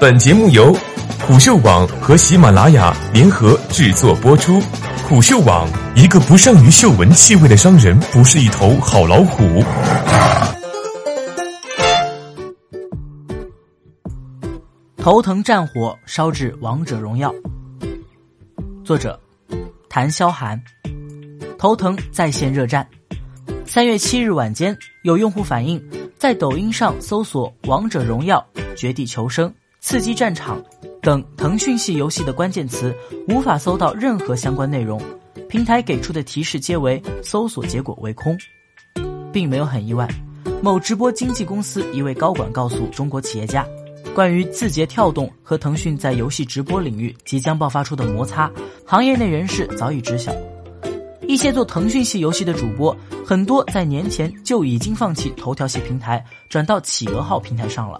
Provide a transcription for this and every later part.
本节目由虎嗅网和喜马拉雅联合制作播出。虎嗅网：一个不善于嗅闻气味的商人，不是一头好老虎。头疼战火烧至王者荣耀。作者：谭潇涵。头疼在线热战。三月七日晚间，有用户反映，在抖音上搜索“王者荣耀”“绝地求生”。刺激战场等腾讯系游戏的关键词，无法搜到任何相关内容。平台给出的提示皆为搜索结果为空，并没有很意外。某直播经纪公司一位高管告诉中国企业家，关于字节跳动和腾讯在游戏直播领域即将爆发出的摩擦，行业内人士早已知晓。一些做腾讯系游戏的主播，很多在年前就已经放弃头条系平台，转到企鹅号平台上了。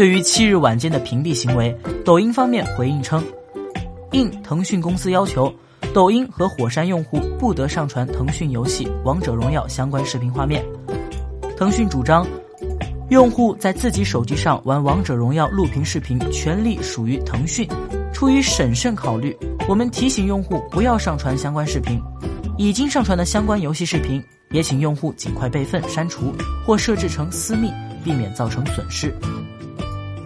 对于七日晚间的屏蔽行为，抖音方面回应称，应腾讯公司要求，抖音和火山用户不得上传腾讯游戏《王者荣耀》相关视频画面。腾讯主张，用户在自己手机上玩《王者荣耀》录屏视频，权利属于腾讯。出于审慎考虑，我们提醒用户不要上传相关视频。已经上传的相关游戏视频，也请用户尽快备份删除或设置成私密，避免造成损失。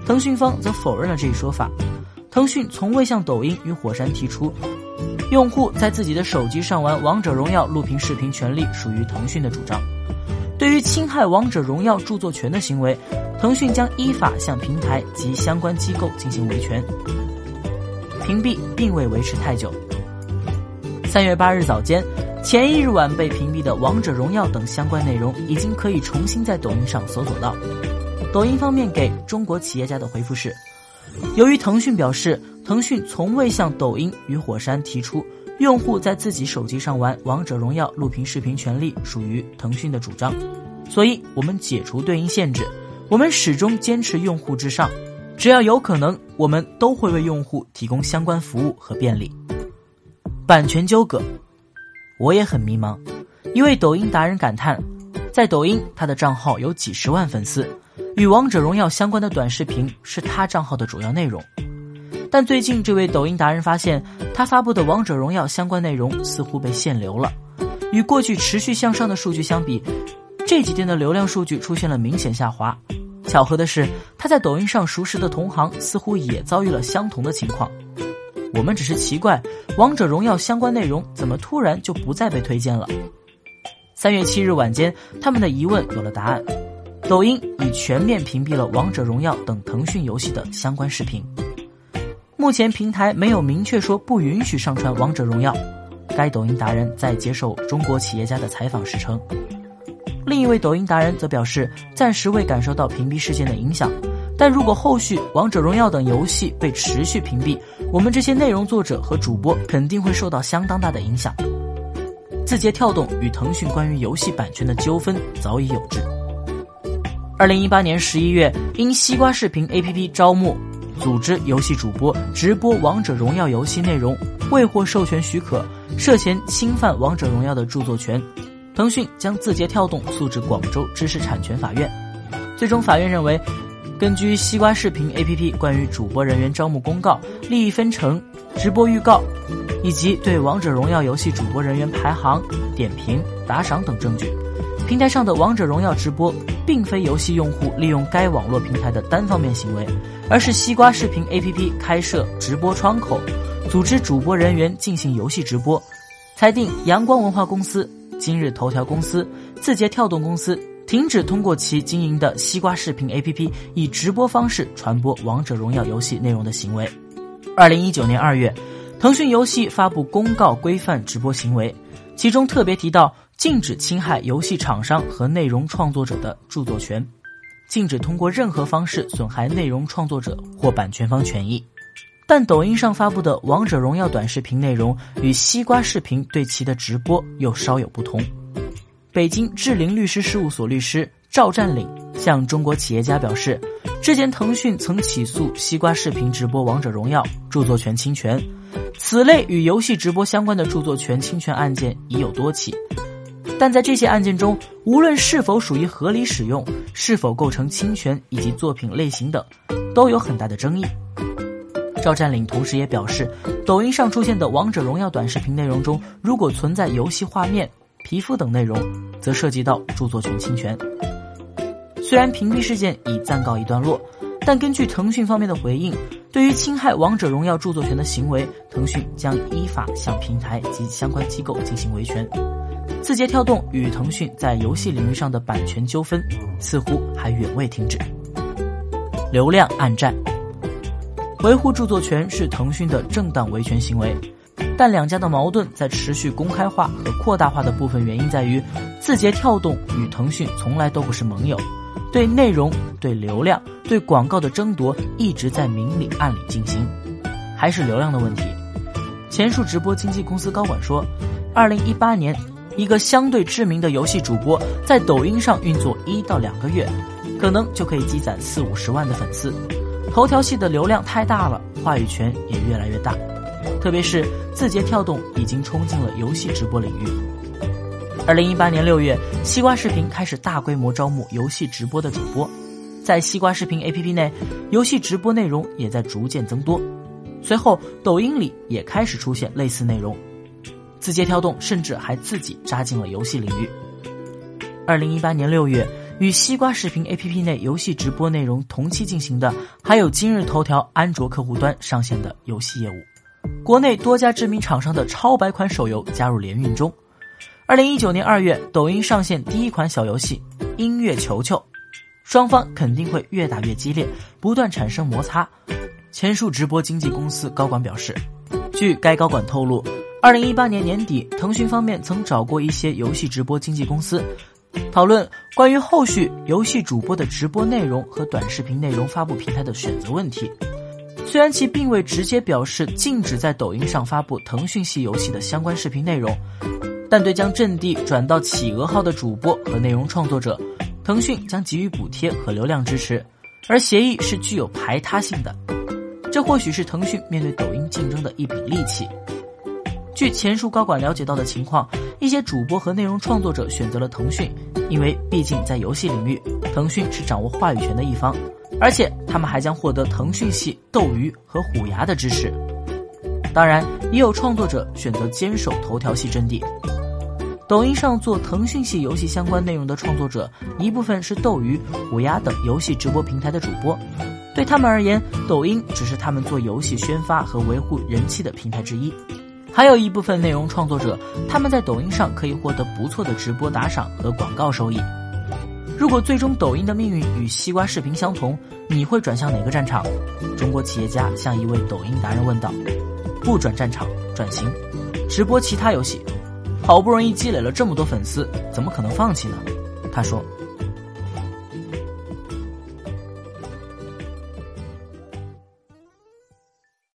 腾讯方则否认了这一说法，腾讯从未向抖音与火山提出，用户在自己的手机上玩《王者荣耀》录屏视频权利属于腾讯的主张。对于侵害《王者荣耀》著作权的行为，腾讯将依法向平台及相关机构进行维权。屏蔽并未维持太久。三月八日早间，前一日晚被屏蔽的《王者荣耀》等相关内容，已经可以重新在抖音上搜索到。抖音方面给中国企业家的回复是：由于腾讯表示，腾讯从未向抖音与火山提出用户在自己手机上玩《王者荣耀》录屏视频权利属于腾讯的主张，所以我们解除对应限制。我们始终坚持用户至上，只要有可能，我们都会为用户提供相关服务和便利。版权纠葛，我也很迷茫。一位抖音达人感叹，在抖音，他的账号有几十万粉丝。与王者荣耀相关的短视频是他账号的主要内容，但最近这位抖音达人发现，他发布的王者荣耀相关内容似乎被限流了。与过去持续向上的数据相比，这几天的流量数据出现了明显下滑。巧合的是，他在抖音上熟识的同行似乎也遭遇了相同的情况。我们只是奇怪，王者荣耀相关内容怎么突然就不再被推荐了？三月七日晚间，他们的疑问有了答案。抖音已全面屏蔽了《王者荣耀》等腾讯游戏的相关视频。目前平台没有明确说不允许上传《王者荣耀》。该抖音达人在接受中国企业家的采访时称，另一位抖音达人则表示，暂时未感受到屏蔽事件的影响，但如果后续《王者荣耀》等游戏被持续屏蔽，我们这些内容作者和主播肯定会受到相当大的影响。字节跳动与腾讯关于游戏版权的纠纷早已有之。二零一八年十一月，因西瓜视频 APP 招募、组织游戏主播直播《王者荣耀》游戏内容未获授权许可，涉嫌侵犯《王者荣耀》的著作权，腾讯将字节跳动诉至广州知识产权法院。最终，法院认为，根据西瓜视频 APP 关于主播人员招募公告、利益分成、直播预告，以及对《王者荣耀》游戏主播人员排行、点评、打赏等证据。平台上的王者荣耀直播，并非游戏用户利用该网络平台的单方面行为，而是西瓜视频 APP 开设直播窗口，组织主播人员进行游戏直播。裁定阳光文化公司、今日头条公司、字节跳动公司停止通过其经营的西瓜视频 APP 以直播方式传播王者荣耀游戏内容的行为。二零一九年二月，腾讯游戏发布公告规范直播行为，其中特别提到。禁止侵害游戏厂商和内容创作者的著作权，禁止通过任何方式损害内容创作者或版权方权益。但抖音上发布的《王者荣耀》短视频内容与西瓜视频对其的直播又稍有不同。北京智灵律师事务所律师赵占领向中国企业家表示，之前腾讯曾起诉西瓜视频直播《王者荣耀》著作权侵权，此类与游戏直播相关的著作权侵权案件已有多起。但在这些案件中，无论是否属于合理使用，是否构成侵权以及作品类型等，都有很大的争议。赵占领同时也表示，抖音上出现的《王者荣耀》短视频内容中，如果存在游戏画面、皮肤等内容，则涉及到著作权侵权。虽然屏蔽事件已暂告一段落，但根据腾讯方面的回应，对于侵害《王者荣耀》著作权的行为，腾讯将依法向平台及相关机构进行维权。字节跳动与腾讯在游戏领域上的版权纠纷，似乎还远未停止。流量暗战。维护著作权是腾讯的正当维权行为，但两家的矛盾在持续公开化和扩大化的部分原因在于，字节跳动与腾讯从来都不是盟友，对内容、对流量、对广告的争夺一直在明里暗里进行，还是流量的问题。前述直播经纪公司高管说，二零一八年，一个相对知名的游戏主播在抖音上运作一到两个月，可能就可以积攒四五十万的粉丝。头条系的流量太大了，话语权也越来越大，特别是字节跳动已经冲进了游戏直播领域。二零一八年六月，西瓜视频开始大规模招募游戏直播的主播，在西瓜视频 APP 内，游戏直播内容也在逐渐增多。随后，抖音里也开始出现类似内容，字节跳动甚至还自己扎进了游戏领域。二零一八年六月。与西瓜视频 APP 内游戏直播内容同期进行的，还有今日头条安卓客户端上线的游戏业务。国内多家知名厂商的超白款手游加入联运中。二零一九年二月，抖音上线第一款小游戏《音乐球球》，双方肯定会越打越激烈，不断产生摩擦。前述直播经纪公司高管表示，据该高管透露，二零一八年年底，腾讯方面曾找过一些游戏直播经纪公司。讨论关于后续游戏主播的直播内容和短视频内容发布平台的选择问题。虽然其并未直接表示禁止在抖音上发布腾讯系游戏的相关视频内容，但对将阵地转到企鹅号的主播和内容创作者，腾讯将给予补贴和流量支持，而协议是具有排他性的。这或许是腾讯面对抖音竞争的一柄利器。据前述高管了解到的情况，一些主播和内容创作者选择了腾讯，因为毕竟在游戏领域，腾讯是掌握话语权的一方，而且他们还将获得腾讯系斗鱼和虎牙的支持。当然，也有创作者选择坚守头条系阵地。抖音上做腾讯系游戏相关内容的创作者，一部分是斗鱼、虎牙等游戏直播平台的主播，对他们而言，抖音只是他们做游戏宣发和维护人气的平台之一。还有一部分内容创作者，他们在抖音上可以获得不错的直播打赏和广告收益。如果最终抖音的命运与西瓜视频相同，你会转向哪个战场？中国企业家向一位抖音达人问道：“不转战场，转型，直播其他游戏。好不容易积累了这么多粉丝，怎么可能放弃呢？”他说。